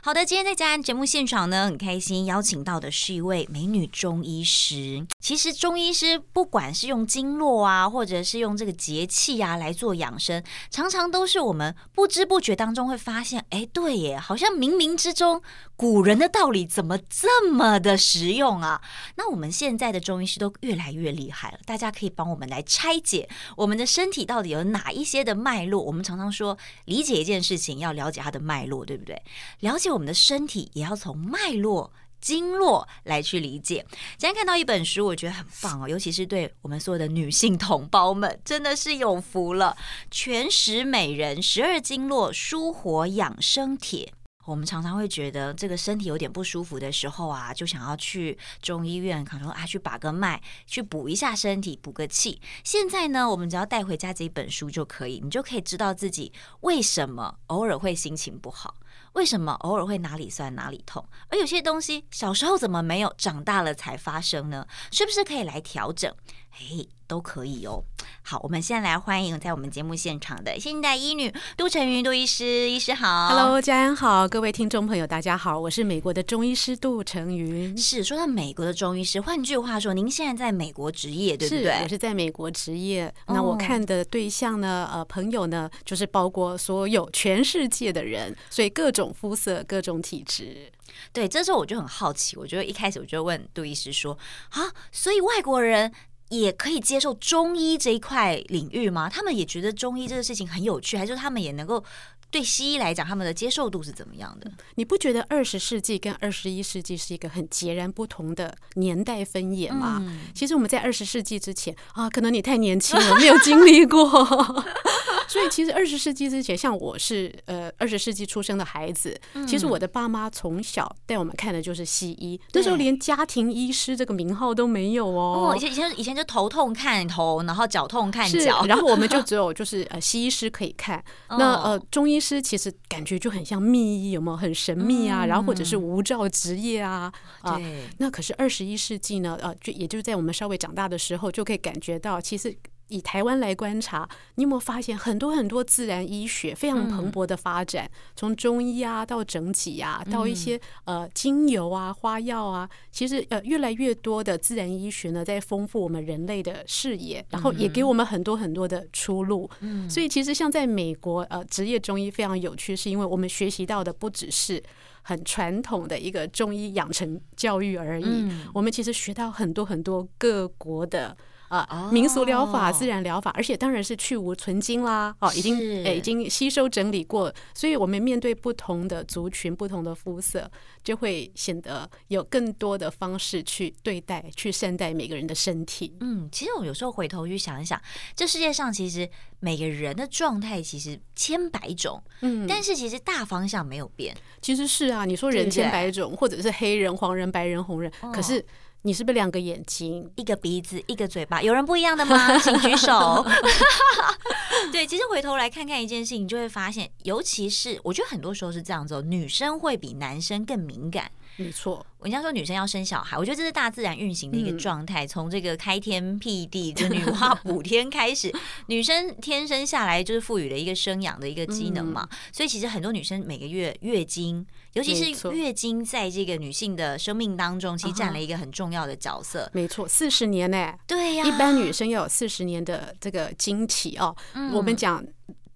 好的，今天在家人节目现场呢，很开心邀请到的是一位美女中医师。其实中医师不管是用经络啊，或者是用这个节气啊来做养生，常常都是我们不知不觉当中会发现，哎，对耶，好像冥冥之中古人的道理怎么这么的实用啊？那我们现在的中医师都越来越厉害了，大家可以帮我们来拆解我们的身体到底有哪一些的脉络。我们常常说，理解一件事情要了解它的脉络，对不对？了解。我们的身体也要从脉络、经络来去理解。今天看到一本书，我觉得很棒哦，尤其是对我们所有的女性同胞们，真的是有福了。全食美人十二经络舒活养生帖。我们常常会觉得这个身体有点不舒服的时候啊，就想要去中医院，可能啊去把个脉，去补一下身体，补个气。现在呢，我们只要带回家这一本书就可以，你就可以知道自己为什么偶尔会心情不好。为什么偶尔会哪里酸哪里痛？而有些东西小时候怎么没有，长大了才发生呢？是不是可以来调整？嘿，都可以哦。好，我们现在来欢迎在我们节目现场的现代医女杜成云杜医师，医师好。Hello，家人好，各位听众朋友大家好，我是美国的中医师杜成云。是说到美国的中医师，换句话说，您现在在美国执业，对不对？是，我是在美国执业。那我看的对象呢，呃，朋友呢，就是包括所有全世界的人，所以各种肤色、各种体质。对，这时候我就很好奇，我觉得一开始我就问杜医师说啊，所以外国人。也可以接受中医这一块领域吗？他们也觉得中医这个事情很有趣，还是他们也能够对西医来讲，他们的接受度是怎么样的？你不觉得二十世纪跟二十一世纪是一个很截然不同的年代分野吗？嗯、其实我们在二十世纪之前啊，可能你太年轻了，没有经历过。所以其实二十世纪之前，像我是呃二十世纪出生的孩子，其实我的爸妈从小带我们看的就是西医，那时候连家庭医师这个名号都没有哦哦。以前以前以前就头痛看头，然后脚痛看脚，然后我们就只有就是呃西医师可以看。那呃中医师其实感觉就很像秘医，有没有很神秘啊？然后或者是无照职业啊啊。那可是二十一世纪呢？呃，就也就是在我们稍微长大的时候，就可以感觉到其实。以台湾来观察，你有没有发现很多很多自然医学非常蓬勃的发展？嗯、从中医啊到整体啊，到一些呃精油啊、花药啊，其实呃越来越多的自然医学呢，在丰富我们人类的视野，然后也给我们很多很多的出路。嗯，所以其实像在美国，呃，职业中医非常有趣，是因为我们学习到的不只是很传统的一个中医养成教育而已，嗯、我们其实学到很多很多各国的。啊，民俗疗法、自然疗法，而且当然是去无存菁啦。哦，已经诶，已经吸收整理过，所以我们面对不同的族群、不同的肤色，就会显得有更多的方式去对待、去善待每个人的身体。嗯，其实我有时候回头去想一想，这世界上其实每个人的状态其实千百种，嗯，但是其实大方向没有变。其实是啊，你说人千百种，或者是黑人、黄人、白人、红人，可是。你是不是两个眼睛、一个鼻子、一个嘴巴？有人不一样的吗？请举手。对，其实回头来看看一件事情，你就会发现，尤其是我觉得很多时候是这样子，女生会比男生更敏感。没错，人家说女生要生小孩，我觉得这是大自然运行的一个状态。从、嗯、这个开天辟地，就女娲 补天开始，女生天生下来就是赋予了一个生养的一个机能嘛。嗯、所以其实很多女生每个月月经，尤其是月经，在这个女性的生命当中，其实占了一个很重要的角色。没错，四十年呢、欸？对呀、啊，一般女生要有四十年的这个经期哦。嗯、我们讲。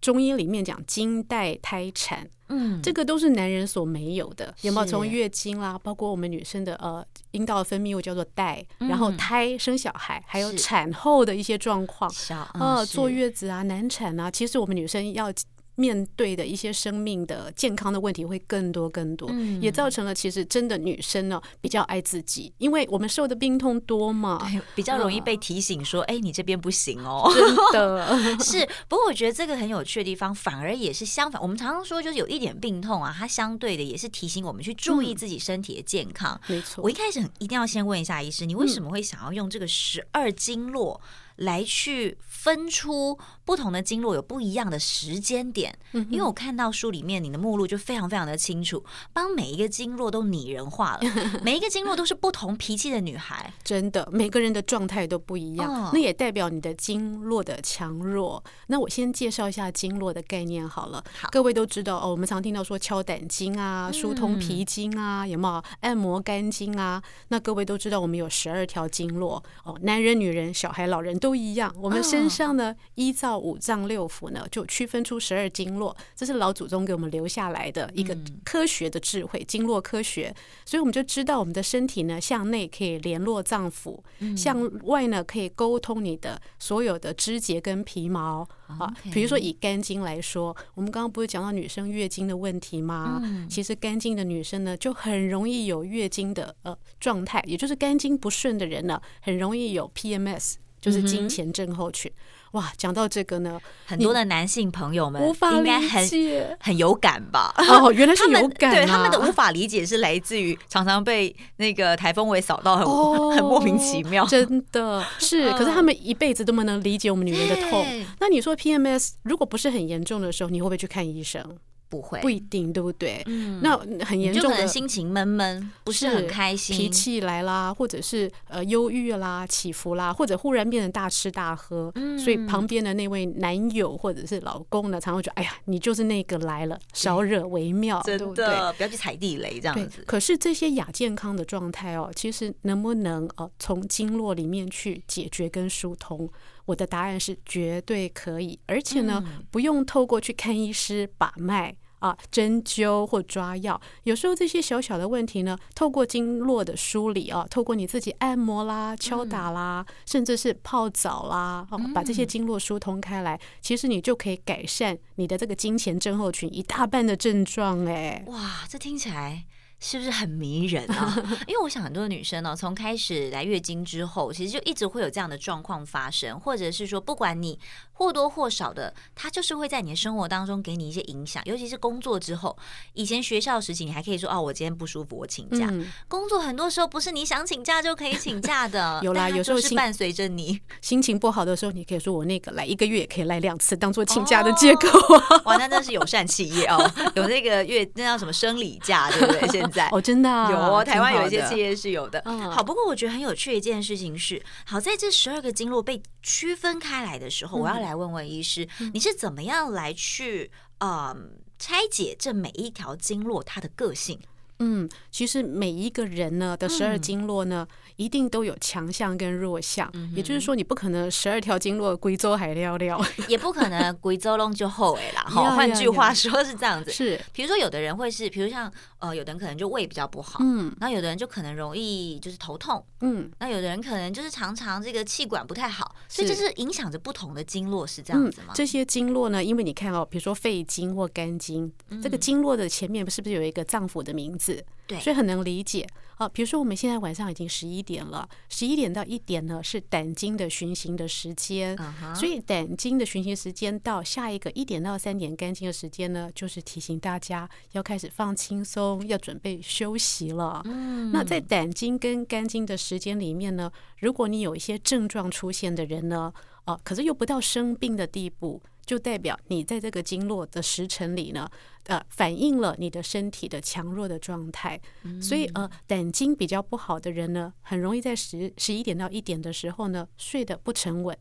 中医里面讲经带胎产，嗯，这个都是男人所没有的，有没有？从月经啦，包括我们女生的呃阴道分泌物叫做带，然后胎生小孩，还有产后的一些状况，呃，坐月子啊，难产啊，其实我们女生要。面对的一些生命的健康的问题会更多更多，嗯、也造成了其实真的女生呢比较爱自己，因为我们受的病痛多嘛，比较容易被提醒说，哎、嗯，你这边不行哦。真的 是，不过我觉得这个很有趣的地方，反而也是相反。我们常常说，就是有一点病痛啊，它相对的也是提醒我们去注意自己身体的健康。没错、嗯，我一开始很一定要先问一下医师，你为什么会想要用这个十二经络？来去分出不同的经络有不一样的时间点？嗯、因为我看到书里面你的目录就非常非常的清楚，帮每一个经络都拟人化了，每一个经络都是不同脾气的女孩，真的，每个人的状态都不一样，哦、那也代表你的经络的强弱。那我先介绍一下经络的概念好了，好，各位都知道哦，我们常听到说敲胆经啊，疏通脾经啊，嗯、有没有按摩肝经啊？那各位都知道我们有十二条经络哦，男人、女人、小孩、老人都一样。我们身上呢，依照五脏六腑呢，就区分出十二经络，这是老祖宗给我们留下来的一个科学的智慧，经络科学。所以我们就知道我们的身体呢，向内可以联络脏腑，向外呢可以沟通你的所有的肢节跟皮毛啊。比如说以肝经来说，我们刚刚不是讲到女生月经的问题吗？其实肝经的女生呢，就很容易有月经的呃状态，也就是肝经不顺的人呢，很容易有 PMS。就是金钱症候群，哇！讲到这个呢，很多的男性朋友们无法理解，很很有感吧？哦，原来是有感啊。对，他们的无法理解是来自于常常被那个台风尾扫到很，很、哦、很莫名其妙。真的 是，可是他们一辈子都不能理解我们女人的痛。那你说 PMS 如果不是很严重的时候，你会不会去看医生？不会，不一定，对不对？嗯，那很严重的，心情闷闷，不是很开心，脾气来啦，或者是呃忧郁啦、起伏啦，或者忽然变得大吃大喝，嗯，所以旁边的那位男友或者是老公呢，常会觉得，哎呀，你就是那个来了，少惹为妙，真的，对不对？不要去踩地雷这样子。可是这些亚健康的状态哦，其实能不能呃从经络里面去解决跟疏通？我的答案是绝对可以，而且呢，嗯、不用透过去看医师把脉啊、针灸或抓药。有时候这些小小的问题呢，透过经络的梳理啊，透过你自己按摩啦、敲打啦，嗯、甚至是泡澡啦，啊，把这些经络疏通开来，嗯、其实你就可以改善你的这个经前症候群一大半的症状。哎，哇，这听起来。是不是很迷人啊？因为我想很多女生呢，从开始来月经之后，其实就一直会有这样的状况发生，或者是说，不管你或多或少的，它就是会在你的生活当中给你一些影响。尤其是工作之后，以前学校时期你还可以说哦，我今天不舒服，我请假。嗯、工作很多时候不是你想请假就可以请假的，有啦，有时候是伴随着你 心情不好的时候，你可以说我那个来一个月也可以来两次，当做请假的借口。哦、哇，那真是友善企业哦，有那个月那叫什么生理假，对不对？现在哦，真的、啊。有哦，台湾有一些企业是有的。嗯，好，不过我觉得很有趣的一件事情是，好在这十二个经络被区分开来的时候，我要来问问医师，你是怎么样来去嗯拆解这每一条经络它的个性？嗯，其实每一个人呢的十二经络呢，一定都有强项跟弱项。也就是说，你不可能十二条经络贵州还撩撩，也不可能贵州龙就后尾啦。哈，换句话说是这样子。是，比如说有的人会是，比如像呃，有的人可能就胃比较不好，嗯，那有的人就可能容易就是头痛，嗯，那有的人可能就是常常这个气管不太好，所以就是影响着不同的经络，是这样子吗？这些经络呢，因为你看哦，比如说肺经或肝经，这个经络的前面是不是有一个脏腑的名字？对，所以很能理解。啊，比如说我们现在晚上已经十一点了，十一点到一点呢是胆经的循行的时间，uh huh. 所以胆经的循行时间到下一个一点到三点肝经的时间呢，就是提醒大家要开始放轻松，要准备休息了。嗯，那在胆经跟肝经的时间里面呢，如果你有一些症状出现的人呢，哦，可是又不到生病的地步。就代表你在这个经络的时辰里呢，呃，反映了你的身体的强弱的状态。嗯、所以呃，胆经比较不好的人呢，很容易在十十一点到一点的时候呢，睡得不沉稳。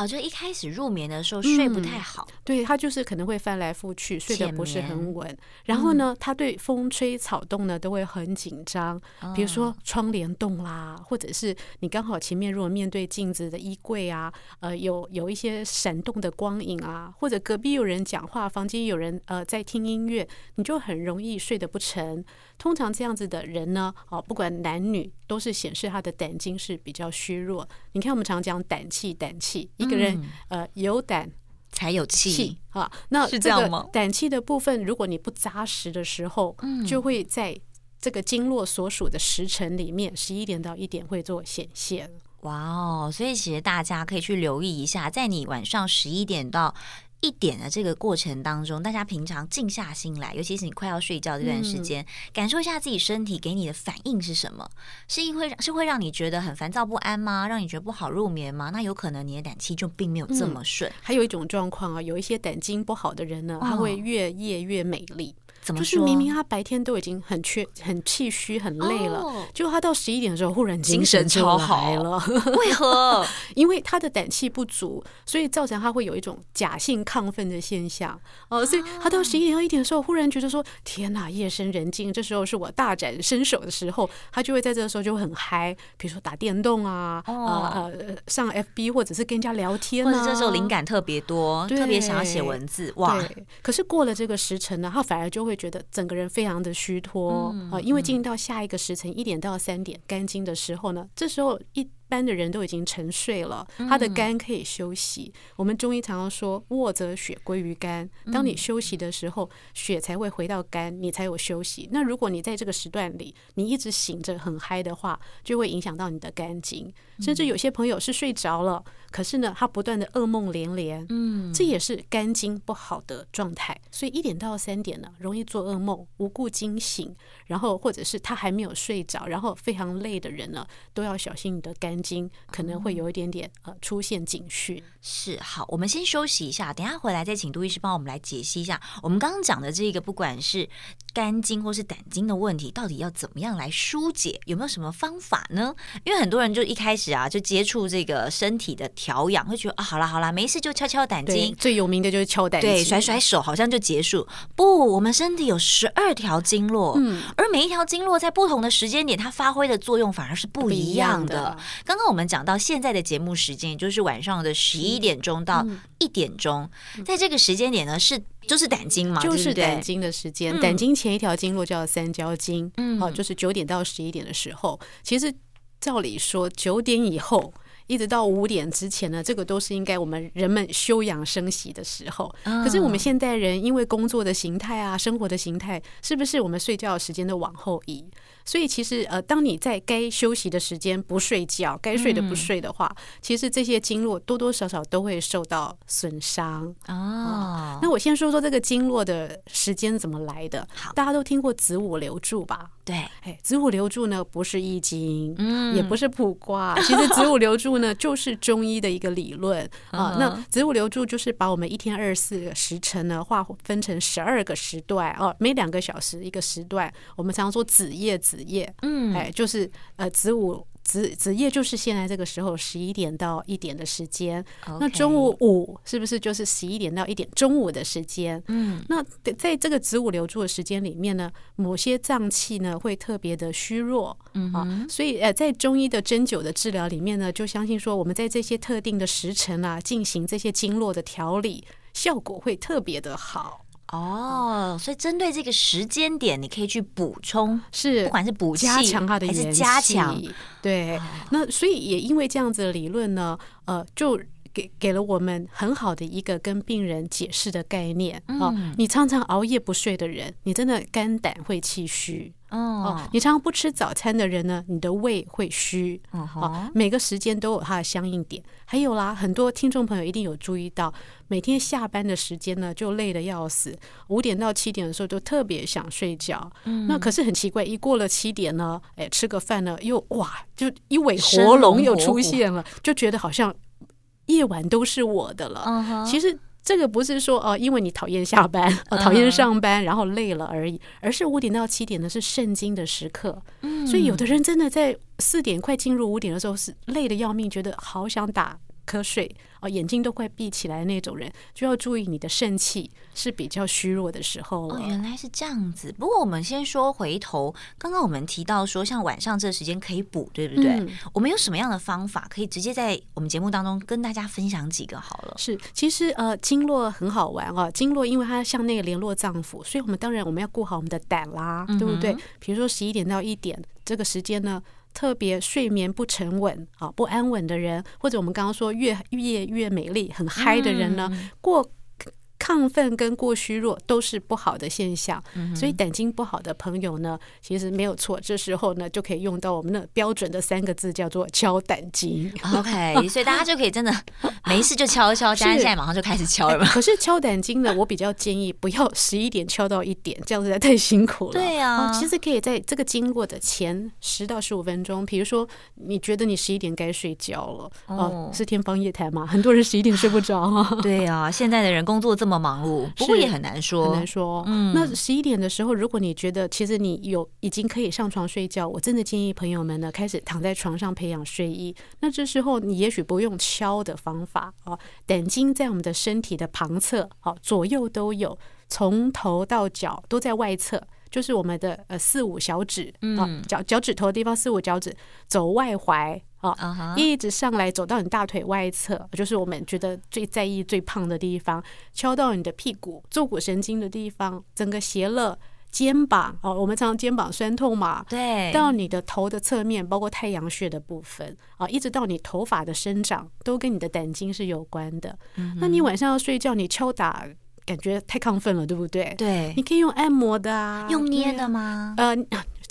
哦，就一开始入眠的时候睡不太好，嗯、对，他就是可能会翻来覆去，睡得不是很稳。然后呢，他对风吹草动呢都会很紧张，嗯、比如说窗帘动啦，或者是你刚好前面如果面对镜子的衣柜啊，呃，有有一些闪动的光影啊，或者隔壁有人讲话，房间有人呃在听音乐，你就很容易睡得不沉。通常这样子的人呢，哦，不管男女，都是显示他的胆经是比较虚弱。你看，我们常讲胆气，胆气，一个人、嗯、呃有胆才有气啊。那是这样吗？胆气的部分，如果你不扎实的时候，嗯、就会在这个经络所属的时辰里面，十一点到一点会做显现。哇哦，所以其实大家可以去留意一下，在你晚上十一点到。一点的这个过程当中，大家平常静下心来，尤其是你快要睡觉这段时间，嗯、感受一下自己身体给你的反应是什么？是因为是会让你觉得很烦躁不安吗？让你觉得不好入眠吗？那有可能你的胆气就并没有这么顺。嗯、还有一种状况啊，有一些胆经不好的人呢，他会越夜越美丽。怎么就是明明他白天都已经很缺、很气虚、很累了，结果、哦、他到十一点的时候忽然精神超好了。为何？因为他的胆气不足，所以造成他会有一种假性亢奋的现象。哦，所以他到十一点到一点的时候，忽然觉得说：“天哪，夜深人静，这时候是我大展身手的时候。”他就会在这个时候就很嗨，比如说打电动啊，哦、呃上 FB 或者是跟人家聊天、啊，或者这时候灵感特别多，对特别想要写文字。哇！可是过了这个时辰呢，他反而就会。会觉得整个人非常的虚脱啊，因为进到下一个时辰一点到三点肝经的时候呢，这时候一。一般的人都已经沉睡了，他的肝可以休息。嗯、我们中医常常说“卧则血归于肝”，当你休息的时候，血才会回到肝，你才有休息。那如果你在这个时段里，你一直醒着很嗨的话，就会影响到你的肝经。甚至有些朋友是睡着了，可是呢，他不断的噩梦连连，嗯，这也是肝经不好的状态。所以一点到三点呢，容易做噩梦，无故惊醒，然后或者是他还没有睡着，然后非常累的人呢，都要小心你的肝经可能会有一点点呃出现警讯。是，好，我们先休息一下，等下回来再请杜医师帮我们来解析一下我们刚刚讲的这个，不管是肝经或是胆经的问题，到底要怎么样来疏解？有没有什么方法呢？因为很多人就一开始啊就接触这个身体的调养，会觉得啊，好啦好啦，没事就敲敲胆经，最有名的就是敲胆经，对，甩甩手好像就结束。不，我们身体有十二条经络，嗯，而每一条经络在不同的时间点，它发挥的作用反而是不一样的。刚刚我们讲到现在的节目时间，也就是晚上的十一点钟到一点钟，嗯、在这个时间点呢，是就是胆经嘛，就是胆经的时间。胆经前一条经络叫三焦经，嗯，哦，就是九点到十一点的时候。其实照理说，九点以后一直到五点之前呢，这个都是应该我们人们休养生息的时候。嗯、可是我们现代人因为工作的形态啊，生活的形态，是不是我们睡觉的时间都往后移？所以其实呃，当你在该休息的时间不睡觉，该睡的不睡的话，嗯、其实这些经络多多少少都会受到损伤哦、嗯。那我先说说这个经络的时间怎么来的。好，大家都听过子午流注吧？对，哎，子午流注呢不是易经，嗯，也不是卜卦，其实子午流注呢就是中医的一个理论啊。那子午流注就是把我们一天二十四个时辰呢划分成十二个时段哦，每两个小时一个时段。我们常常说子夜子。子夜，嗯，哎，就是呃，子午子子夜就是现在这个时候十一点到一点的时间。Okay 那中午午是不是就是十一点到一点中午的时间？嗯，那在这个子午流注的时间里面呢，某些脏器呢会特别的虚弱，嗯啊，所以呃，在中医的针灸的治疗里面呢，就相信说我们在这些特定的时辰啊，进行这些经络的调理，效果会特别的好。哦，所以针对这个时间点，你可以去补充，是不管是补气加强还是加强，对。哦、那所以也因为这样子的理论呢，呃，就给给了我们很好的一个跟病人解释的概念啊。嗯、你常常熬夜不睡的人，你真的肝胆会气虚。哦，你常常不吃早餐的人呢，你的胃会虚。哦、uh. 每个时间都有它的相应点。还有啦，很多听众朋友一定有注意到，每天下班的时间呢，就累得要死。五点到七点的时候，就特别想睡觉。嗯，那可是很奇怪，一过了七点呢，哎，吃个饭呢，又哇，就一尾活龙又出现了，就觉得好像夜晚都是我的了。Uh huh. 其实。这个不是说哦，因为你讨厌下班，呃，讨厌上班，然后累了而已，而是五点到七点呢是圣经的时刻，所以有的人真的在四点快进入五点的时候是累得要命，觉得好想打瞌睡。哦，眼睛都快闭起来那种人，就要注意你的肾气是比较虚弱的时候了。哦，原来是这样子。不过我们先说回头，刚刚我们提到说，像晚上这个时间可以补，对不对？嗯，我们有什么样的方法可以直接在我们节目当中跟大家分享几个好了？是，其实呃，经络很好玩哦。经络因为它像那个联络脏腑，所以我们当然我们要顾好我们的胆啦，对不对？比如说十一点到一点这个时间呢。特别睡眠不沉稳啊，不安稳的人，或者我们刚刚说越越夜越美丽、很嗨的人呢，嗯、过亢奋跟过虚弱都是不好的现象。所以胆经不好的朋友呢，其实没有错，这时候呢就可以用到我们的标准的三个字，叫做敲胆经。OK，所以大家就可以真的 没事就敲一敲，佳安现在马上就开始敲了嘛。可是敲胆经呢，我比较建议不要十一点敲到一点，这样子在太辛苦了。对啊，其实可以在这个经过的前十到十五分钟，比如说你觉得你十一点该睡觉了，哦，是天方夜谭嘛，很多人十一点睡不着。对啊，现在的人工作这么忙碌，不过也很难说，很难说。嗯，那十一点的时候，如果你觉得其实你有已经可以上床睡觉，我真的建议朋友们呢开始躺在床上培养睡意。那这时候你也许不用敲的方法哦，胆经在我们的身体的旁侧，哦，左右都有，从头到脚都在外侧。就是我们的呃四五小指啊，脚脚趾头的地方，四五脚趾走外踝啊，一直上来走到你大腿外侧，就是我们觉得最在意最胖的地方，敲到你的屁股坐骨神经的地方，整个斜了肩膀哦，我们常常肩膀酸痛嘛，对，到你的头的侧面，包括太阳穴的部分啊，一直到你头发的生长，都跟你的胆经是有关的。那你晚上要睡觉，你敲打。感觉太亢奋了，对不对？对，你可以用按摩的啊，用捏的吗？呃。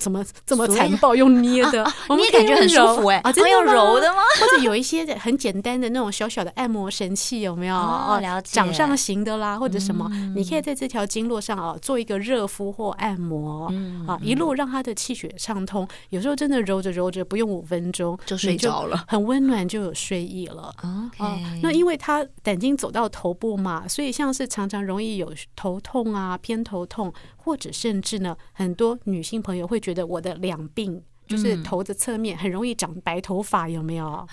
怎么这么残暴？用捏的，你也感觉很舒服哎！啊，真的要揉的吗？或者有一些很简单的那种小小的按摩神器，有没有？哦，了解。掌上型的啦，或者什么，你可以在这条经络上啊做一个热敷或按摩，啊，一路让它的气血畅通。有时候真的揉着揉着，不用五分钟就睡着了，很温暖，就有睡意了。OK，那因为它胆经走到头部嘛，所以像是常常容易有头痛啊、偏头痛。或者甚至呢，很多女性朋友会觉得我的两鬓就是头的侧面很容易长白头发，有没有？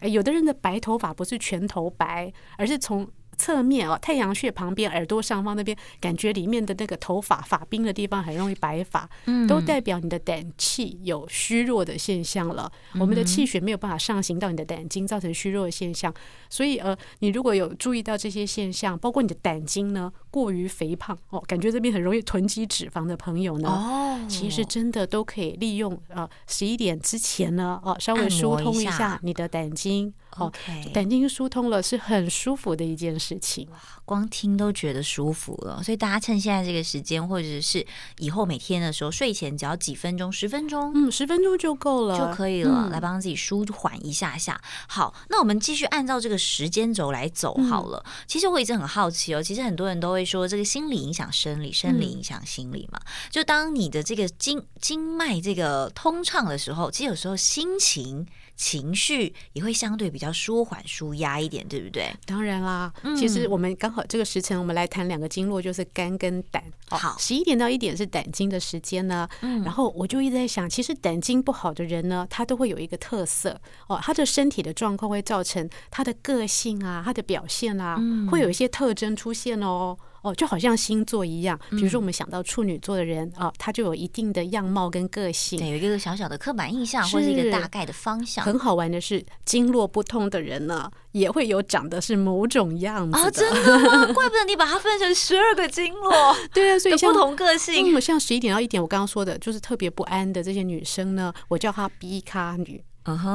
哎，有的人的白头发不是全头白，而是从。侧面哦，太阳穴旁边、耳朵上方那边，感觉里面的那个头发发冰的地方很容易白发，都代表你的胆气有虚弱的现象了。我们的气血没有办法上行到你的胆经，造成虚弱的现象。所以呃，你如果有注意到这些现象，包括你的胆经呢过于肥胖哦，感觉这边很容易囤积脂肪的朋友呢，哦，其实真的都可以利用呃十一点之前呢哦，稍微疏通一下你的胆经。OK，胆经疏通了是很舒服的一件事情，光听都觉得舒服了。所以大家趁现在这个时间，或者是以后每天的时候，睡前只要几分钟，十分钟，嗯，十分钟就够了，就可以了，嗯、来帮自己舒缓一下下。好，那我们继续按照这个时间轴来走好了。嗯、其实我一直很好奇哦，其实很多人都会说，这个心理影响生理，生理影响心理嘛。嗯、就当你的这个经经脉这个通畅的时候，其实有时候心情。情绪也会相对比较舒缓、舒压一点，对不对？当然啦，嗯、其实我们刚好这个时辰，我们来谈两个经络，就是肝跟胆。好，十一点到一点是胆经的时间呢。嗯，然后我就一直在想，其实胆经不好的人呢，他都会有一个特色哦，他的身体的状况会造成他的个性啊，他的表现啊，嗯、会有一些特征出现哦。哦，就好像星座一样，比如说我们想到处女座的人啊、嗯哦，他就有一定的样貌跟个性，对，有一个小小的刻板印象，或者一个大概的方向。很好玩的是，经络不通的人呢，也会有长得是某种样子啊，真的吗？怪不得你把它分成十二个经络，对啊，所以不同个性。嗯，像十一点到一点，我刚刚说的就是特别不安的这些女生呢，我叫她 B 咖女，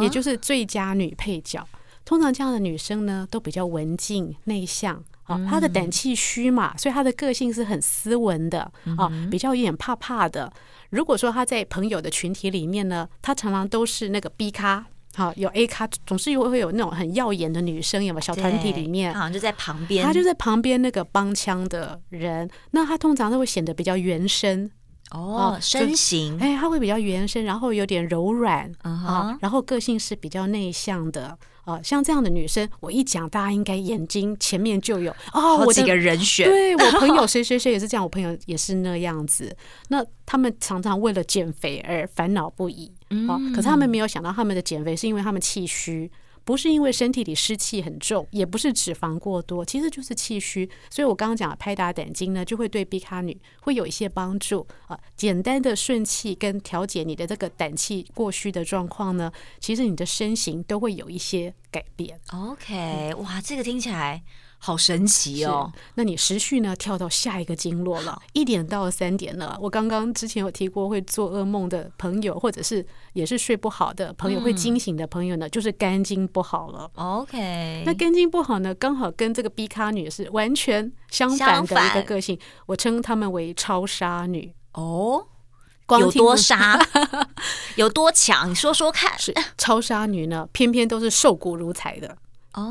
也就是最佳女配角。通常这样的女生呢，都比较文静内向。啊，他的胆气虚嘛，所以他的个性是很斯文的啊，比较有点怕怕的。如果说他在朋友的群体里面呢，他常常都是那个 B 咖，好有 A 咖，总是有会有那种很耀眼的女生，有没有？小团体里面，好像就在旁边，他就在旁边那个帮腔的人，那他通常都会显得比较原生哦，身形，哎，他会比较原生，然后有点柔软啊，然后个性是比较内向的。啊，像这样的女生，我一讲，大家应该眼睛前面就有哦，我几个人选。对，我朋友 谁谁谁也是这样，我朋友也是那样子。那他们常常为了减肥而烦恼不已。啊，可是他们没有想到，他们的减肥是因为他们气虚。不是因为身体里湿气很重，也不是脂肪过多，其实就是气虚。所以我刚刚讲的拍打胆经呢，就会对 B 卡女会有一些帮助啊。简单的顺气跟调节你的这个胆气过虚的状况呢，其实你的身形都会有一些改变。OK，哇，这个听起来。好神奇哦！那你时序呢？跳到下一个经络了，一点到三点了。我刚刚之前有提过，会做噩梦的朋友，或者是也是睡不好的朋友，会惊醒的朋友呢，就是肝经不好了。OK，那肝经不好呢，刚好跟这个 B 咖女是完全相反的一个个性。我称她们为超杀女哦。有多杀？有多强？你说说看。是超杀女呢，偏偏都是瘦骨如柴的。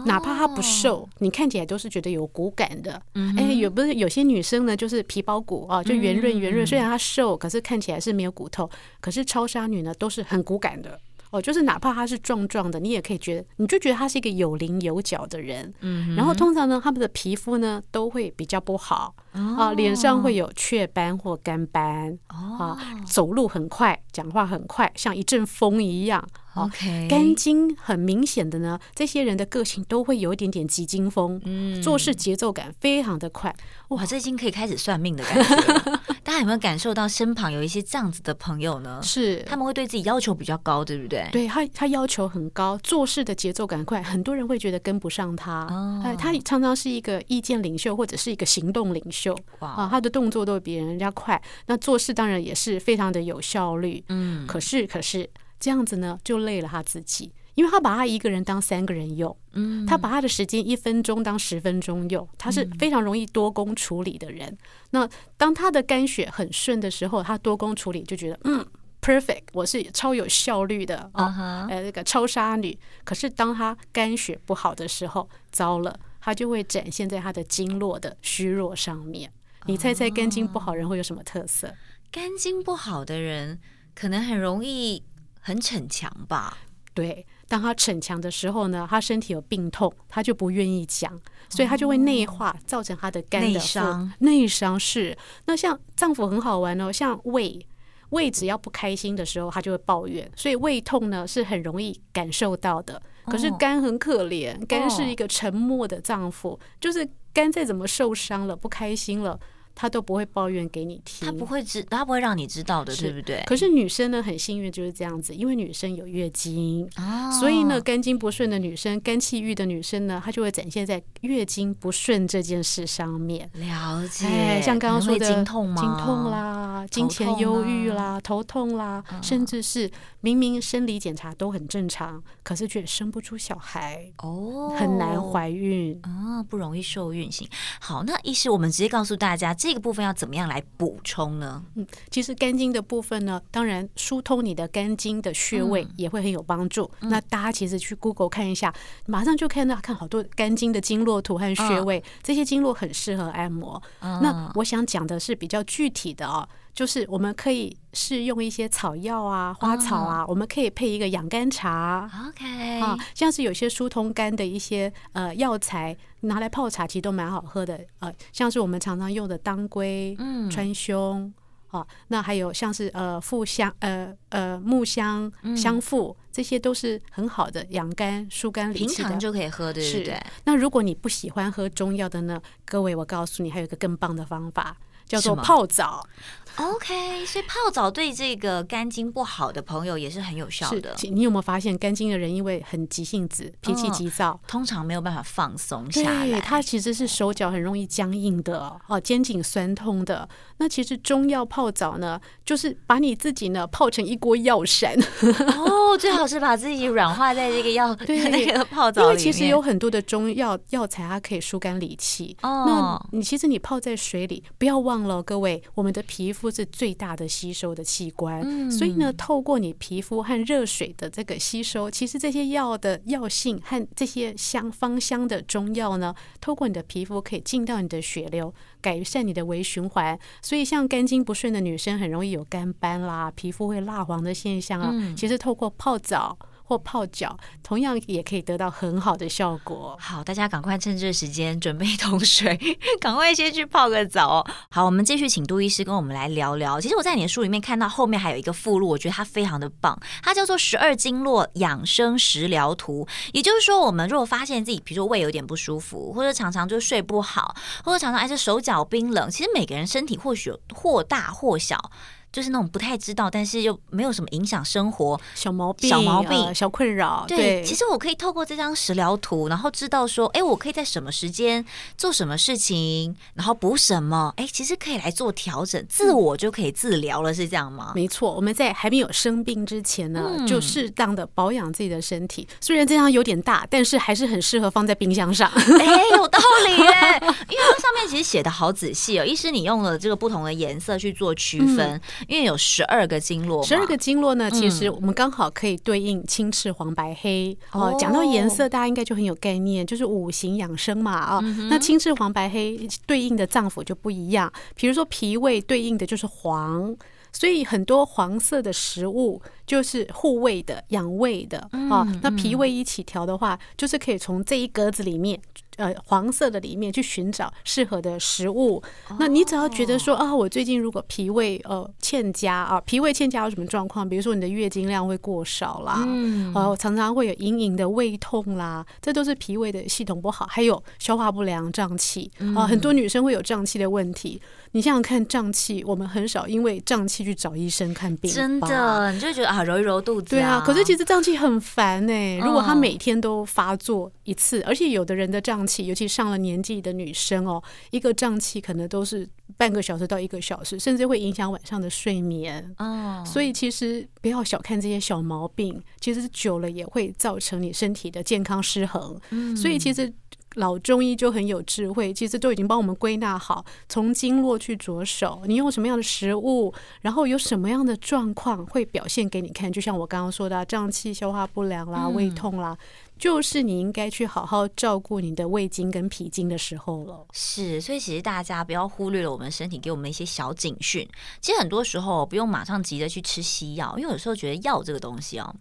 哪怕她不瘦，你看起来都是觉得有骨感的。哎，有不是有些女生呢，就是皮包骨啊，就圆润圆润。虽然她瘦，可是看起来是没有骨头。可是超杀女呢，都是很骨感的。哦，就是哪怕她是壮壮的，你也可以觉得，你就觉得她是一个有棱有角的人。嗯，然后通常呢，她们的皮肤呢都会比较不好啊，脸上会有雀斑或干斑啊，走路很快，讲话很快，像一阵风一样。OK，肝经很明显的呢，这些人的个性都会有一点点急惊风，嗯，做事节奏感非常的快。哇，这已经可以开始算命的感觉了。大家有没有感受到身旁有一些这样子的朋友呢？是，他们会对自己要求比较高，对不对？对他，他要求很高，做事的节奏感快，很多人会觉得跟不上他。哦，他常常是一个意见领袖或者是一个行动领袖。哇，啊，他的动作都比人家快，那做事当然也是非常的有效率。嗯，可是，可是。这样子呢，就累了他自己，因为他把他一个人当三个人用，嗯，他把他的时间一分钟当十分钟用，他是非常容易多工处理的人。那当他的肝血很顺的时候，他多工处理就觉得嗯，perfect，我是超有效率的啊，呃，那个超杀女。可是当他肝血不好的时候，糟了，他就会展现在他的经络的虚弱上面。你猜猜肝经不好人会有什么特色？肝经不好的人可能很容易。很逞强吧？对，当他逞强的时候呢，他身体有病痛，他就不愿意讲，所以他就会内化，造成他的肝的内伤。内伤是那像脏腑很好玩哦，像胃，胃只要不开心的时候，他就会抱怨，所以胃痛呢是很容易感受到的。可是肝很可怜，肝是一个沉默的丈夫，就是肝再怎么受伤了，不开心了。他都不会抱怨给你听，他不会知，他不会让你知道的，对不对？可是女生呢，很幸运就是这样子，因为女生有月经，所以呢，肝经不顺的女生，肝气郁的女生呢，她就会展现在月经不顺这件事上面。了解，像刚刚说的经痛吗？经痛啦，金钱忧郁啦，头痛啦，甚至是明明生理检查都很正常，可是却生不出小孩哦，很难怀孕啊，不容易受孕型。好，那医师，我们直接告诉大家。这个部分要怎么样来补充呢？嗯，其实肝经的部分呢，当然疏通你的肝经的穴位也会很有帮助。嗯、那大家其实去 Google 看一下，马上就看到看好多肝经的经络图和穴位，哦、这些经络很适合按摩。哦、那我想讲的是比较具体的哦。就是我们可以试用一些草药啊、花草啊，oh. 我们可以配一个养肝茶。OK，啊，像是有些疏通肝的一些呃药材，拿来泡茶其实都蛮好喝的。呃，像是我们常常用的当归、嗯、川芎啊，那还有像是呃附香、呃呃木香、香附，这些都是很好的养肝、疏肝理气的。平常就可以喝，对不对？那如果你不喜欢喝中药的呢？各位，我告诉你，还有一个更棒的方法。叫做泡澡，OK，所以泡澡对这个肝经不好的朋友也是很有效的。你有没有发现，肝经的人因为很急性子，脾气急躁，通常没有办法放松下来。对，他其实是手脚很容易僵硬的，哦，肩颈酸痛的。那其实中药泡澡呢，就是把你自己呢泡成一锅药膳。哦，最好是把自己软化在这个药 对 那个泡澡里面。因为其实有很多的中药药材，它可以疏肝理气。哦，那你其实你泡在水里，不要忘。忘了各位，我们的皮肤是最大的吸收的器官，嗯、所以呢，透过你皮肤和热水的这个吸收，其实这些药的药性和这些香芳香的中药呢，透过你的皮肤可以进到你的血流，改善你的微循环。所以，像肝经不顺的女生，很容易有肝斑啦，皮肤会蜡黄的现象啊。嗯、其实透过泡澡。或泡脚，同样也可以得到很好的效果。好，大家赶快趁这个时间准备一桶水，赶快先去泡个澡。好，我们继续请杜医师跟我们来聊聊。其实我在你的书里面看到后面还有一个附录，我觉得它非常的棒，它叫做《十二经络养生食疗图》。也就是说，我们如果发现自己，比如说胃有点不舒服，或者常常就睡不好，或者常常哎这手脚冰冷，其实每个人身体或许或大或小。就是那种不太知道，但是又没有什么影响生活小毛病、小毛病、呃、小困扰。对，对，其实我可以透过这张食疗图，然后知道说，哎，我可以在什么时间做什么事情，然后补什么，哎，其实可以来做调整，自我就可以治疗了，是这样吗？没错，我们在还没有生病之前呢，嗯、就适当的保养自己的身体。虽然这张有点大，但是还是很适合放在冰箱上。哎，有道理耶，因为它上面其实写的好仔细哦。医师，你用了这个不同的颜色去做区分。嗯因为有十二个经络，十二个经络呢，其实我们刚好可以对应青赤黄白黑。哦、嗯，讲到颜色，大家应该就很有概念，就是五行养生嘛。啊、嗯，那青赤黄白黑对应的脏腑就不一样。比如说脾胃对应的就是黄，所以很多黄色的食物就是护胃的、养胃的啊。那脾胃一起调的话，就是可以从这一格子里面。呃，黄色的里面去寻找适合的食物。那你只要觉得说啊，我最近如果脾胃呃欠佳啊，脾胃欠佳有什么状况？比如说你的月经量会过少啦，嗯，呃，常常会有隐隐的胃痛啦，这都是脾胃的系统不好。还有消化不良、胀气啊，很多女生会有胀气的问题。你想想看，胀气，我们很少因为胀气去找医生看病，真的，你就觉得啊，揉一揉肚子，对啊。可是其实胀气很烦哎，如果他每天都发作一次，而且有的人的胀气，尤其上了年纪的女生哦，一个胀气可能都是半个小时到一个小时，甚至会影响晚上的睡眠。哦，所以其实不要小看这些小毛病，其实久了也会造成你身体的健康失衡。嗯，所以其实。老中医就很有智慧，其实都已经帮我们归纳好，从经络去着手，你用什么样的食物，然后有什么样的状况会表现给你看。就像我刚刚说的，胀气、消化不良啦、胃痛啦，嗯、就是你应该去好好照顾你的胃经跟脾经的时候了。是，所以其实大家不要忽略了我们身体给我们一些小警讯。其实很多时候不用马上急着去吃西药，因为有时候觉得药这个东西哦。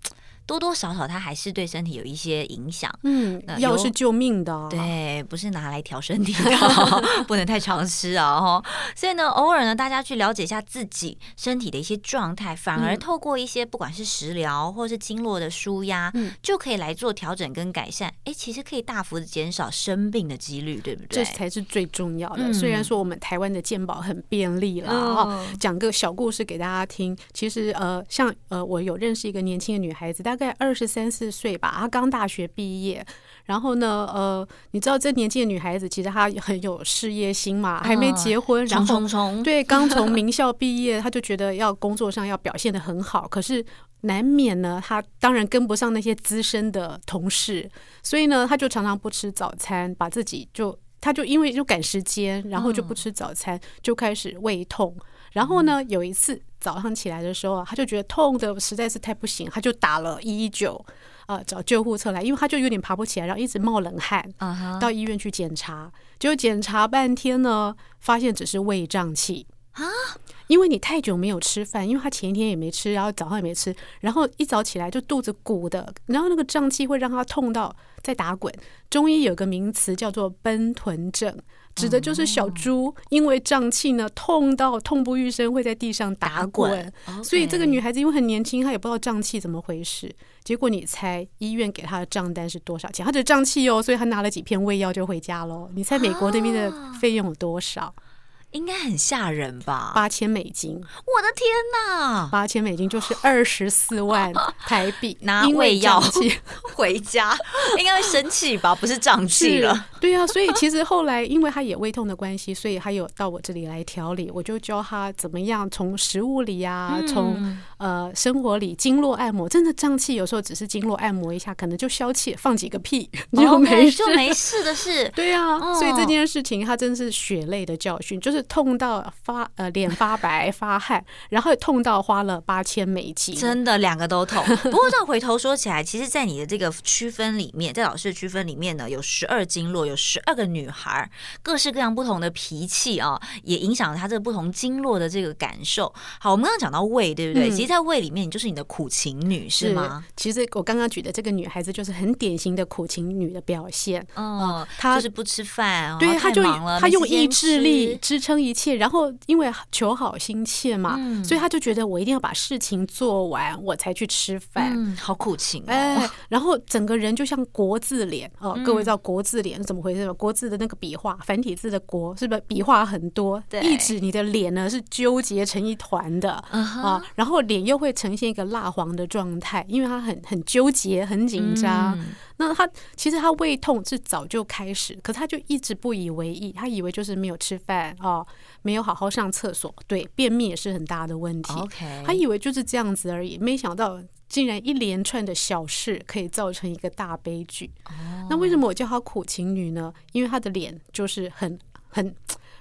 多多少少，它还是对身体有一些影响。嗯，药是救命的，对，不是拿来调身体的，不能太常吃啊！哈，所以呢，偶尔呢，大家去了解一下自己身体的一些状态，反而透过一些不管是食疗或是经络的舒压，嗯，就可以来做调整跟改善。哎，其实可以大幅的减少生病的几率，对不对？这才是最重要的。虽然说我们台湾的健保很便利了啊，讲个小故事给大家听。其实呃，像呃，我有认识一个年轻的女孩子，大概二十三四岁吧，她刚大学毕业，然后呢，呃，你知道这年纪的女孩子其实她很有事业心嘛，还没结婚，然后对，刚从 名校毕业，她就觉得要工作上要表现得很好，可是难免呢，她当然跟不上那些资深的同事，所以呢，她就常常不吃早餐，把自己就，她就因为就赶时间，然后就不吃早餐，就开始胃痛。然后呢，有一次早上起来的时候，他就觉得痛的实在是太不行，他就打了一一九，呃，找救护车来，因为他就有点爬不起来，然后一直冒冷汗。Uh huh. 到医院去检查，结果检查半天呢，发现只是胃胀气啊。Huh? 因为你太久没有吃饭，因为他前一天也没吃，然后早上也没吃，然后一早起来就肚子鼓的，然后那个胀气会让他痛到在打滚。中医有个名词叫做奔豚症。指的就是小猪，因为胀气呢，痛到痛不欲生，会在地上打滚。所以这个女孩子因为很年轻，她也不知道胀气怎么回事。结果你猜医院给她的账单是多少钱？她只胀气哦，所以她拿了几片胃药就回家喽。你猜美国那边的费用有多少？应该很吓人吧？八千美金！我的天哪！八千美金就是二十四万台币，拿胃药 回家，应该会生气吧？不是胀气了？对啊，所以其实后来因为他也胃痛的关系，所以他有到我这里来调理，我就教他怎么样从食物里啊，从、嗯、呃生活里经络按摩。真的胀气有时候只是经络按摩一下，可能就消气，放几个屁 就没事，就没事的事。对啊，所以这件事情他真是血泪的教训，就是。痛到发呃脸发白 发汗，然后痛到花了八千美金，真的两个都痛。不过这回头说起来，其实，在你的这个区分里面，在老师的区分里面呢，有十二经络，有十二个女孩，各式各样不同的脾气啊，也影响了她这个不同经络的这个感受。好，我们刚刚讲到胃，对不对？嗯、其实，在胃里面，你就是你的苦情女，是吗？是其实我刚刚举的这个女孩子，就是很典型的苦情女的表现。嗯，她、嗯、就是不吃饭，对，她就她用意志力支撑。成一切，然后因为求好心切嘛，嗯、所以他就觉得我一定要把事情做完，我才去吃饭。嗯，好苦情、哦。哎，然后整个人就像国字脸哦，各位知道国字脸是怎么回事吗？国字的那个笔画，繁体字的国是不是笔画很多？对，一指你的脸呢是纠结成一团的、uh 啊，然后脸又会呈现一个蜡黄的状态，因为他很很纠结，很紧张。嗯那他其实他胃痛是早就开始，可他就一直不以为意，他以为就是没有吃饭哦，没有好好上厕所，对，便秘也是很大的问题。他以为就是这样子而已，没想到竟然一连串的小事可以造成一个大悲剧。Oh. 那为什么我叫她苦情女呢？因为她的脸就是很很。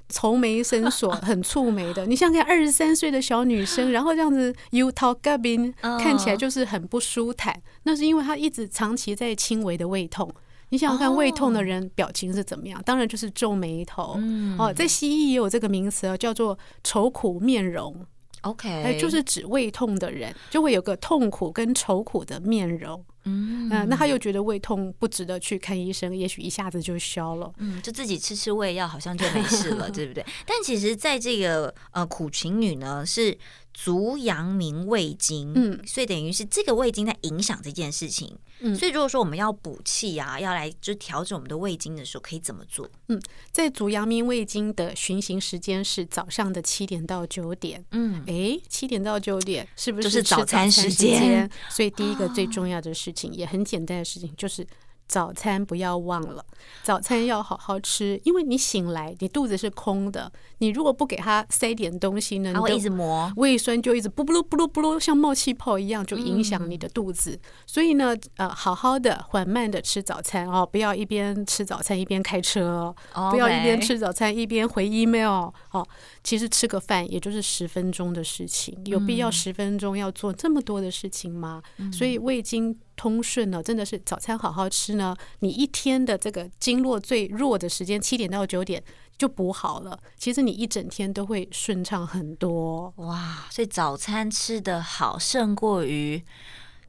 愁眉深锁，很蹙眉的。你想想看，二十三岁的小女生，然后这样子油桃嘎冰，看起来就是很不舒坦。那是因为她一直长期在轻微的胃痛。你想想看，胃痛的人表情是怎么样？当然就是皱眉头。哦，在西医也有这个名词，叫做愁苦面容。OK，就是指胃痛的人就会有个痛苦跟愁苦的面容。嗯，那他又觉得胃痛不值得去看医生，也许一下子就消了。嗯，就自己吃吃胃药，好像就没事了，对不对？但其实，在这个呃苦情女呢，是足阳明胃经，嗯，所以等于是这个胃经在影响这件事情。嗯，所以如果说我们要补气啊，要来就调整我们的胃经的时候，可以怎么做？嗯，在足阳明胃经的循行时间是早上的七点到九点。嗯，哎，七点到九点是不是就是早餐时间？所以第一个最重要的是。事情也很简单的事情，就是早餐不要忘了，早餐要好好吃，因为你醒来你肚子是空的，你如果不给他塞点东西呢，他会一直磨，胃酸就一直不不噜不噜不噜，像冒气泡一样，就影响你的肚子。嗯、所以呢，呃，好好的缓慢的吃早餐哦，不要一边吃早餐一边开车，Okay. 不要一边吃早餐一边回 email 哦。其实吃个饭也就是十分钟的事情，有必要十分钟要做这么多的事情吗？嗯、所以胃经通顺呢，真的是早餐好好吃呢，你一天的这个经络最弱的时间七点到九点就补好了，其实你一整天都会顺畅很多。哇，所以早餐吃得好胜过于。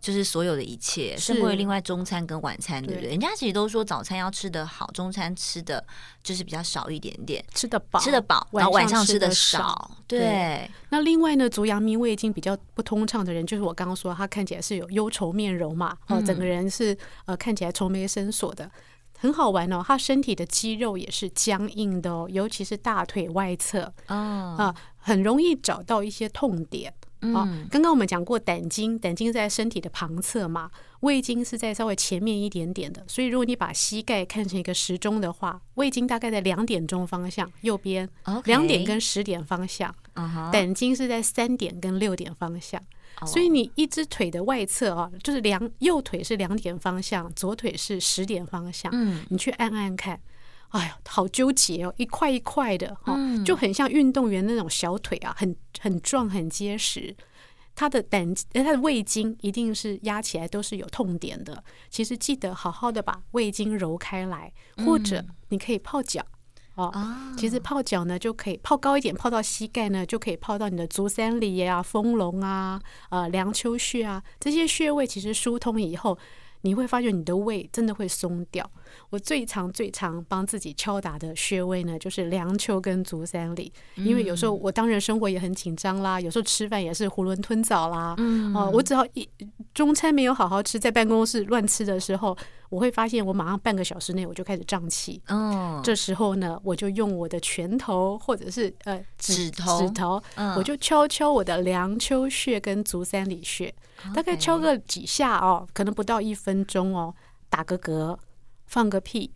就是所有的一切，是另外中餐跟晚餐，对不对？人家其实都说早餐要吃得好，中餐吃的就是比较少一点点，吃得饱，吃得饱，然后晚上吃的少。对。那另外呢，足阳明胃经比较不通畅的人，就是我刚刚说他看起来是有忧愁面容嘛，哦，整个人是呃看起来愁眉深锁的，很好玩哦。他身体的肌肉也是僵硬的哦，尤其是大腿外侧啊，很容易找到一些痛点。好，刚刚我们讲过胆经，胆经在身体的旁侧嘛，胃经是在稍微前面一点点的，所以如果你把膝盖看成一个时钟的话，胃经大概在两点钟方向右边，两点跟十点方向，胆经是在三点跟六点方向，所以你一只腿的外侧啊，就是两右腿是两点方向，左腿是十点方向，你去按按看。哎呀，好纠结哦，一块一块的哈，就很像运动员那种小腿啊，很很壮很结实。他的胆，他的胃经一定是压起来都是有痛点的。其实记得好好的把胃经揉开来，或者你可以泡脚哦。其实泡脚呢，就可以泡高一点，泡到膝盖呢，就可以泡到你的足三里啊、丰隆啊、呃梁丘穴啊这些穴位。其实疏通以后，你会发觉你的胃真的会松掉。我最常最常帮自己敲打的穴位呢，就是梁丘跟足三里，因为有时候我当然生活也很紧张啦，有时候吃饭也是囫囵吞枣啦，嗯，哦，我只要一中餐没有好好吃，在办公室乱吃的时候，我会发现我马上半个小时内我就开始胀气，哦，这时候呢，我就用我的拳头或者是呃指头。指头，我就敲敲我的梁丘穴跟足三里穴，大概敲个几下哦，可能不到一分钟哦，打个嗝。放个屁，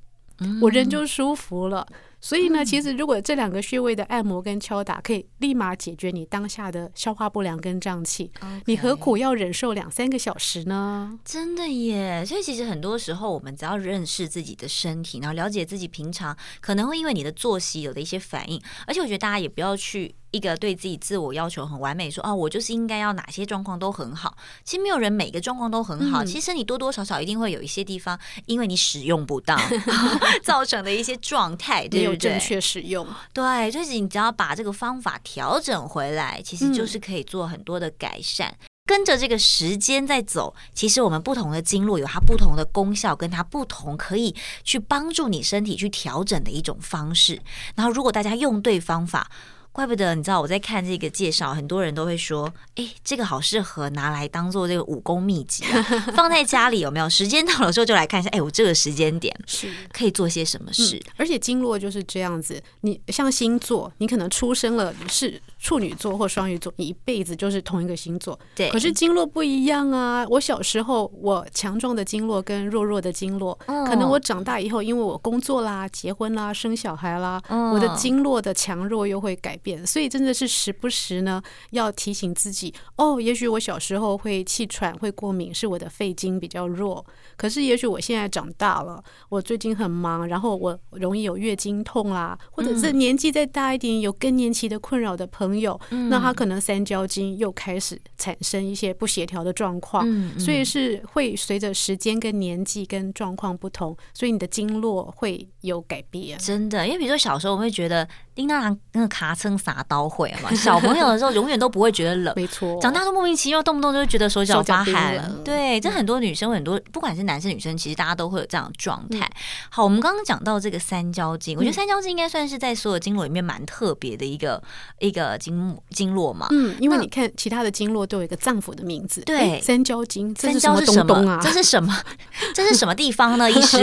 我人就舒服了。所以呢，其实如果这两个穴位的按摩跟敲打可以立马解决你当下的消化不良跟胀气.你何苦要忍受两三个小时呢？真的耶！所以其实很多时候，我们只要认识自己的身体，然后了解自己平常可能会因为你的作息有的一些反应，而且我觉得大家也不要去。一个对自己自我要求很完美，说啊，我就是应该要哪些状况都很好。其实没有人每个状况都很好，嗯、其实你多多少少一定会有一些地方，因为你使用不当 造成的一些状态，对不对？没有正确使用，对，就是你只要把这个方法调整回来，其实就是可以做很多的改善。嗯跟着这个时间在走，其实我们不同的经络有它不同的功效，跟它不同可以去帮助你身体去调整的一种方式。然后，如果大家用对方法。怪不得你知道我在看这个介绍，很多人都会说：“哎，这个好适合拿来当做这个武功秘籍啊，放在家里有没有？时间到了时候就来看一下。哎，我这个时间点是可以做些什么事？嗯，而且经络就是这样子，你像星座，你可能出生了是。”处女座或双鱼座，你一辈子就是同一个星座。对，可是经络不一样啊。我小时候，我强壮的经络跟弱弱的经络，哦，可能我长大以后，因为我工作啦、结婚啦、生小孩啦，哦，我的经络的强弱又会改变。所以真的是时不时呢，要提醒自己哦，也许我小时候会气喘、会过敏，是我的肺经比较弱。可是也许我现在长大了，我最近很忙，然后我容易有月经痛啦，或者是年纪再大一点有更年期的困扰的朋友。那他可能三焦经又开始产生一些不协调的状况，所以是会随着时间跟年纪跟状况不同，所以你的经络会有改变。真的，因为比如说小时候我会觉得。叮当啷那个卡称撒刀会嘛？小朋友的时候永远都不会觉得冷，没错。长大都莫名其妙，动不动就会觉得手脚发寒。对，这很多女生，很多不管是男生女生，其实大家都会有这样的状态。好，我们刚刚讲到这个三焦经，我觉得三焦经应该算是在所有经络里面蛮特别的一个一个经经络嘛。嗯，因为你看其他的经络都有一个脏腑的名字，对，三焦经，三焦是什么？这是什么？这是什么地方呢？医师，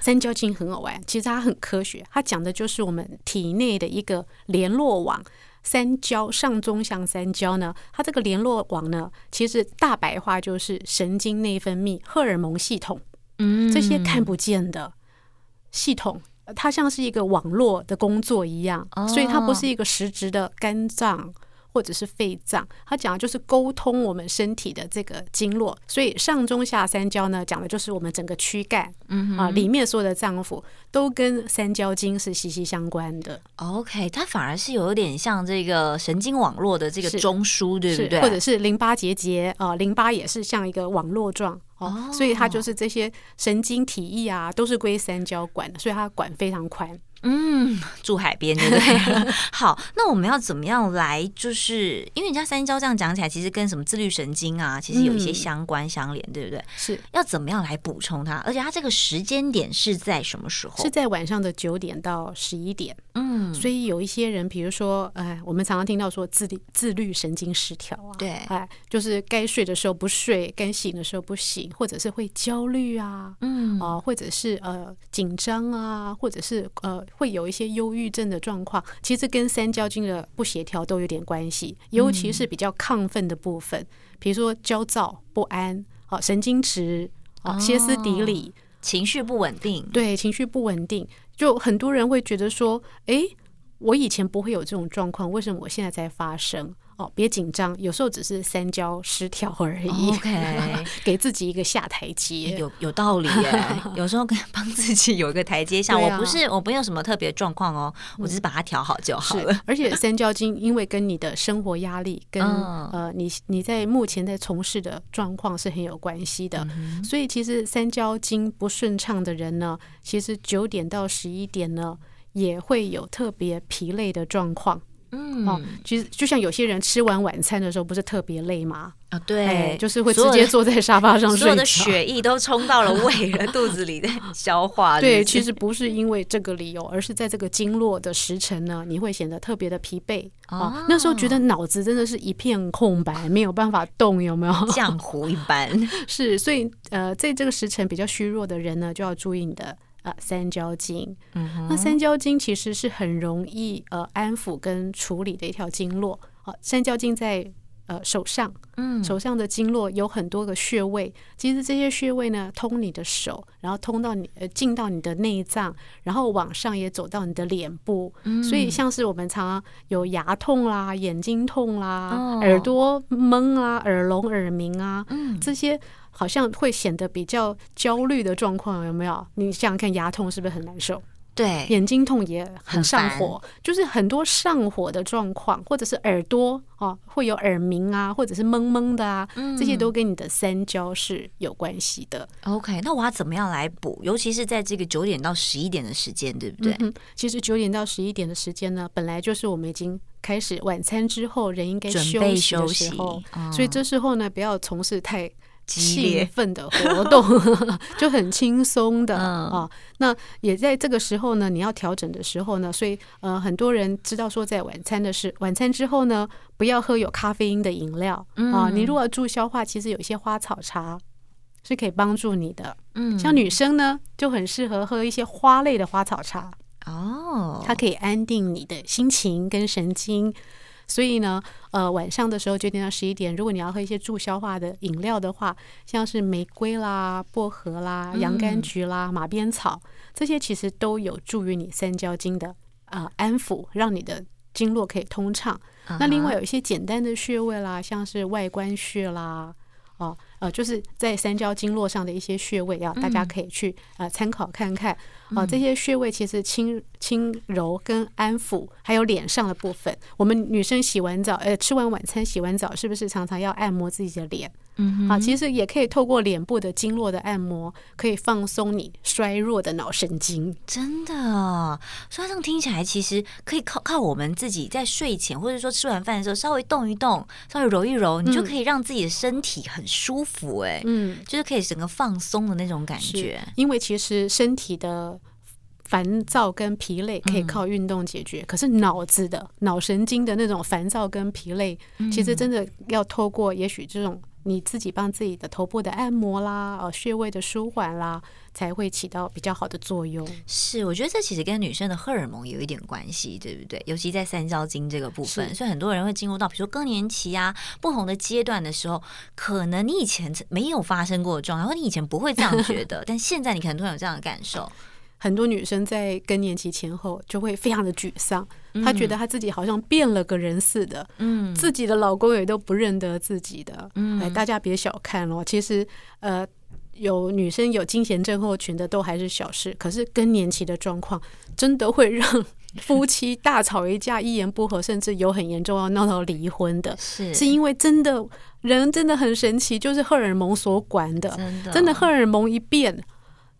三焦经很好玩，其实它很科学，它讲的就是我们体内的一个。联络网，三焦上中下三焦呢，它这个联络网呢，其实大白话就是神经内分泌、荷尔蒙系统，嗯，这些看不见的系统，它像是一个网络的工作一样，所以它不是一个实质的肝脏。或者是肺脏，它讲的就是沟通我们身体的这个经络，所以上中下三焦呢，讲的就是我们整个躯干，嗯啊，里面所有的脏腑都跟三焦经是息息相关的。OK，它反而是有点像这个神经网络的这个中枢，对不对？或者是淋巴结节啊，淋巴也是像一个网络状哦，所以它就是这些神经体液啊，都是归三焦管的，所以它管非常宽。嗯，住海边对不对？好，那我们要怎么样来？就是因为人家三焦这样讲起来，其实跟什么自律神经啊，其实有一些相关相连，嗯、对不对？是要怎么样来补充它？而且它这个时间点是在什么时候？是在晚上的九点到十一点。嗯，所以有一些人，比如说，哎，我们常常听到说自律自律神经失调啊，对，哎，就是该睡的时候不睡，该醒的时候不醒，或者是会焦虑啊，嗯啊、呃，或者是呃紧张啊，或者是呃。会有一些忧郁症的状况，其实跟三焦经的不协调都有点关系，尤其是比较亢奋的部分，比如说焦躁不安，啊，神经迟，啊，歇斯底里，情绪不稳定，对，情绪不稳定，就很多人会觉得说，哎，我以前不会有这种状况，为什么我现在才发生？哦，别紧张，有时候只是三焦失调而已。OK，给自己一个下台阶，有有道理耶。有时候可以 帮自己有一个台阶下。啊、我不是，我没有什么特别状况哦，我只是把它调好就好了。而且三焦经，因为跟你的生活压力 跟、嗯、呃你你在目前在从事的状况是很有关系的，嗯、所以其实三焦经不顺畅的人呢，其实九点到十一点呢，也会有特别疲累的状况。嗯，哦，其实就像有些人吃完晚餐的时候，不是特别累吗？啊，对、哎，就是会直接坐在沙发上睡，所有的血液都冲到了胃了，肚子里在 消化。对，其实不是因为这个理由，而是在这个经络的时辰呢，你会显得特别的疲惫哦。那时候觉得脑子真的是一片空白，没有办法动，有没有？浆糊一般。是，所以呃，在这个时辰比较虚弱的人呢，就要注意你的。啊，三焦经，嗯，那三焦经其实是很容易呃安抚跟处理的一条经络。啊，三焦经在呃手上，嗯，手上的经络有很多个穴位。其实这些穴位呢，通你的手，然后通到你呃进到你的内脏，然后往上也走到你的脸部。嗯，所以像是我们常常有牙痛啦、眼睛痛啦、哦、耳朵闷啊、耳聋、耳鸣啊，嗯，这些。好像会显得比较焦虑的状况，有没有？你想想看，牙痛是不是很难受？对，眼睛痛也很上火，就是很多上火的状况，或者是耳朵啊会有耳鸣啊，或者是闷闷的啊，嗯，这些都跟你的三焦是有关系的。OK，那我要怎么样来补？尤其是在这个九点到十一点的时间，对不对？嗯，其实九点到十一点的时间呢，本来就是我们已经开始晚餐之后人应该休息的时候，所以这时候呢，不要从事太兴奋的活动，就很轻松的、嗯、啊。那也在这个时候呢，你要调整的时候呢，所以呃，很多人知道说，在晚餐的是晚餐之后呢，不要喝有咖啡因的饮料、嗯、啊。你如果要助消化，其实有一些花草茶是可以帮助你的。嗯，像女生呢，就很适合喝一些花类的花草茶哦，它可以安定你的心情跟神经。所以呢，呃，晚上的时候九点到十一点，如果你要喝一些助消化的饮料的话，像是玫瑰啦、薄荷啦、洋甘菊啦、马鞭草，这些其实都有助于你三焦经的啊、呃、安抚，让你的经络可以通畅。那另外有一些简单的穴位啦，像是外关穴啦。哦，呃，就是在三焦经络上的一些穴位啊，大家可以去呃参考看看。啊，这些穴位其实轻轻柔跟安抚，还有脸上的部分。我们女生洗完澡，呃，吃完晚餐洗完澡，是不是常常要按摩自己的脸？嗯，好，其实也可以透过脸部的经络的按摩，可以放松你衰弱的脑神经。真的，所以这样听起来，其实可以靠靠我们自己在睡前，或者说吃完饭的时候，稍微动一动，稍微揉一揉，你就可以让自己的身体很舒服。哎，嗯，就是可以整个放松的那种感觉。因为其实身体的烦躁跟疲累可以靠运动解决，嗯、可是脑子的脑神经的那种烦躁跟疲累，嗯、其实真的要透过也许这种。你自己帮自己的头部的按摩啦，呃，穴位的舒缓啦，才会起到比较好的作用。是，我觉得这其实跟女生的荷尔蒙有一点关系，对不对？尤其在三焦经这个部分，所以很多人会进入到比如说更年期啊，不同的阶段的时候，可能你以前没有发生过的状态，或你以前不会这样觉得，但现在你可能突然有这样的感受。很多女生在更年期前后就会非常的沮丧，她觉得她自己好像变了个人似的，嗯，自己的老公也都不认得自己的，嗯，哎，大家别小看哦，其实呃，有女生有经前症候群的都还是小事，可是更年期的状况真的会让夫妻大吵一架，一言不合，甚至有很严重要闹到离婚的，是。是因为真的人真的很神奇，就是荷尔蒙所管的，真的，真的荷尔蒙一变。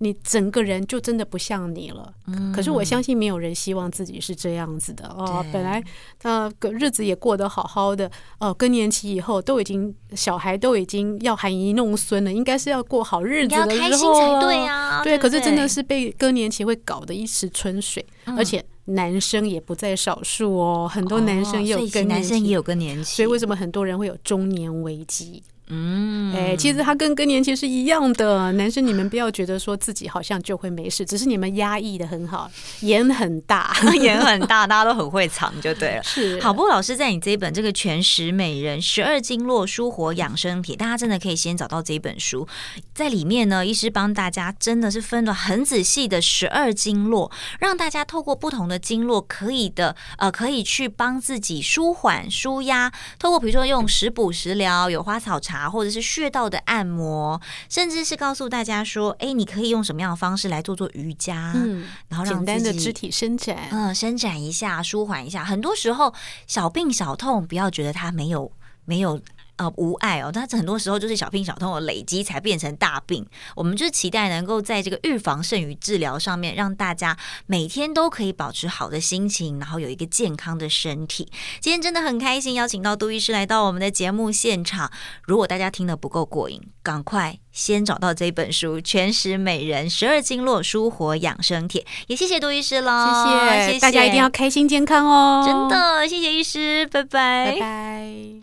你整个人就真的不像你了，嗯、可是我相信没有人希望自己是这样子的。哦。本来呃，日子也过得好好的哦，更年期以后都已经小孩都已经要含饴弄孙了，应该是要过好日子的时候，开心才对啊。对，可是真的是被更年期会搞得一池春水，嗯、而且男生也不在少数哦，很多男生也有更年期，男生也有更年期，所以为什么很多人会有中年危机？嗯，哎，其实他跟更年期是一样的。男生，你们不要觉得说自己好像就会没事，只是你们压抑的很好，眼很大，眼很大，大家都很会藏，就对了。是，好，不过老师在你这一本这个《全食美人十二经络舒活养生帖》，大家真的可以先找到这一本书，在里面呢，医师帮大家真的是分了很仔细的十二经络，让大家透过不同的经络，可以的呃，可以去帮自己舒缓、舒压，透过比如说用食补、食疗，有花草茶。啊，或者是穴道的按摩，甚至是告诉大家说，哎，你可以用什么样的方式来做做瑜伽，嗯，然后让简单的肢体伸展，嗯，伸展一下，舒缓一下。很多时候小病小痛，不要觉得它没有没有。呃，无碍哦，但是很多时候就是小病小痛的累积才变成大病。我们就是期待能够在这个预防胜于治疗上面，让大家每天都可以保持好的心情，然后有一个健康的身体。今天真的很开心，邀请到杜医师来到我们的节目现场。如果大家听得不够过瘾，赶快先找到这本书《全食美人十二经络舒活养生帖》。也谢谢杜医师喽，谢谢大家一定要开心健康哦，真的，谢谢医师，拜拜，拜拜。